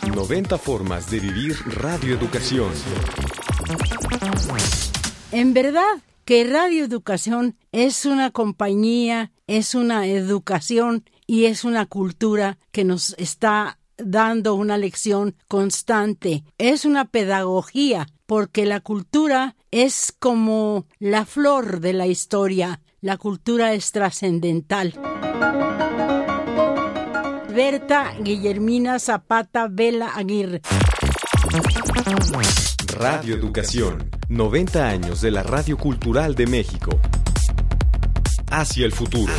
90 formas de vivir radioeducación. En verdad que Radio Educación es una compañía, es una educación y es una cultura que nos está dando una lección constante. Es una pedagogía porque la cultura es como la flor de la historia. La cultura es trascendental. Berta Guillermina Zapata Vela Aguirre. Radio Educación, 90 años de la Radio Cultural de México. Hacia el futuro.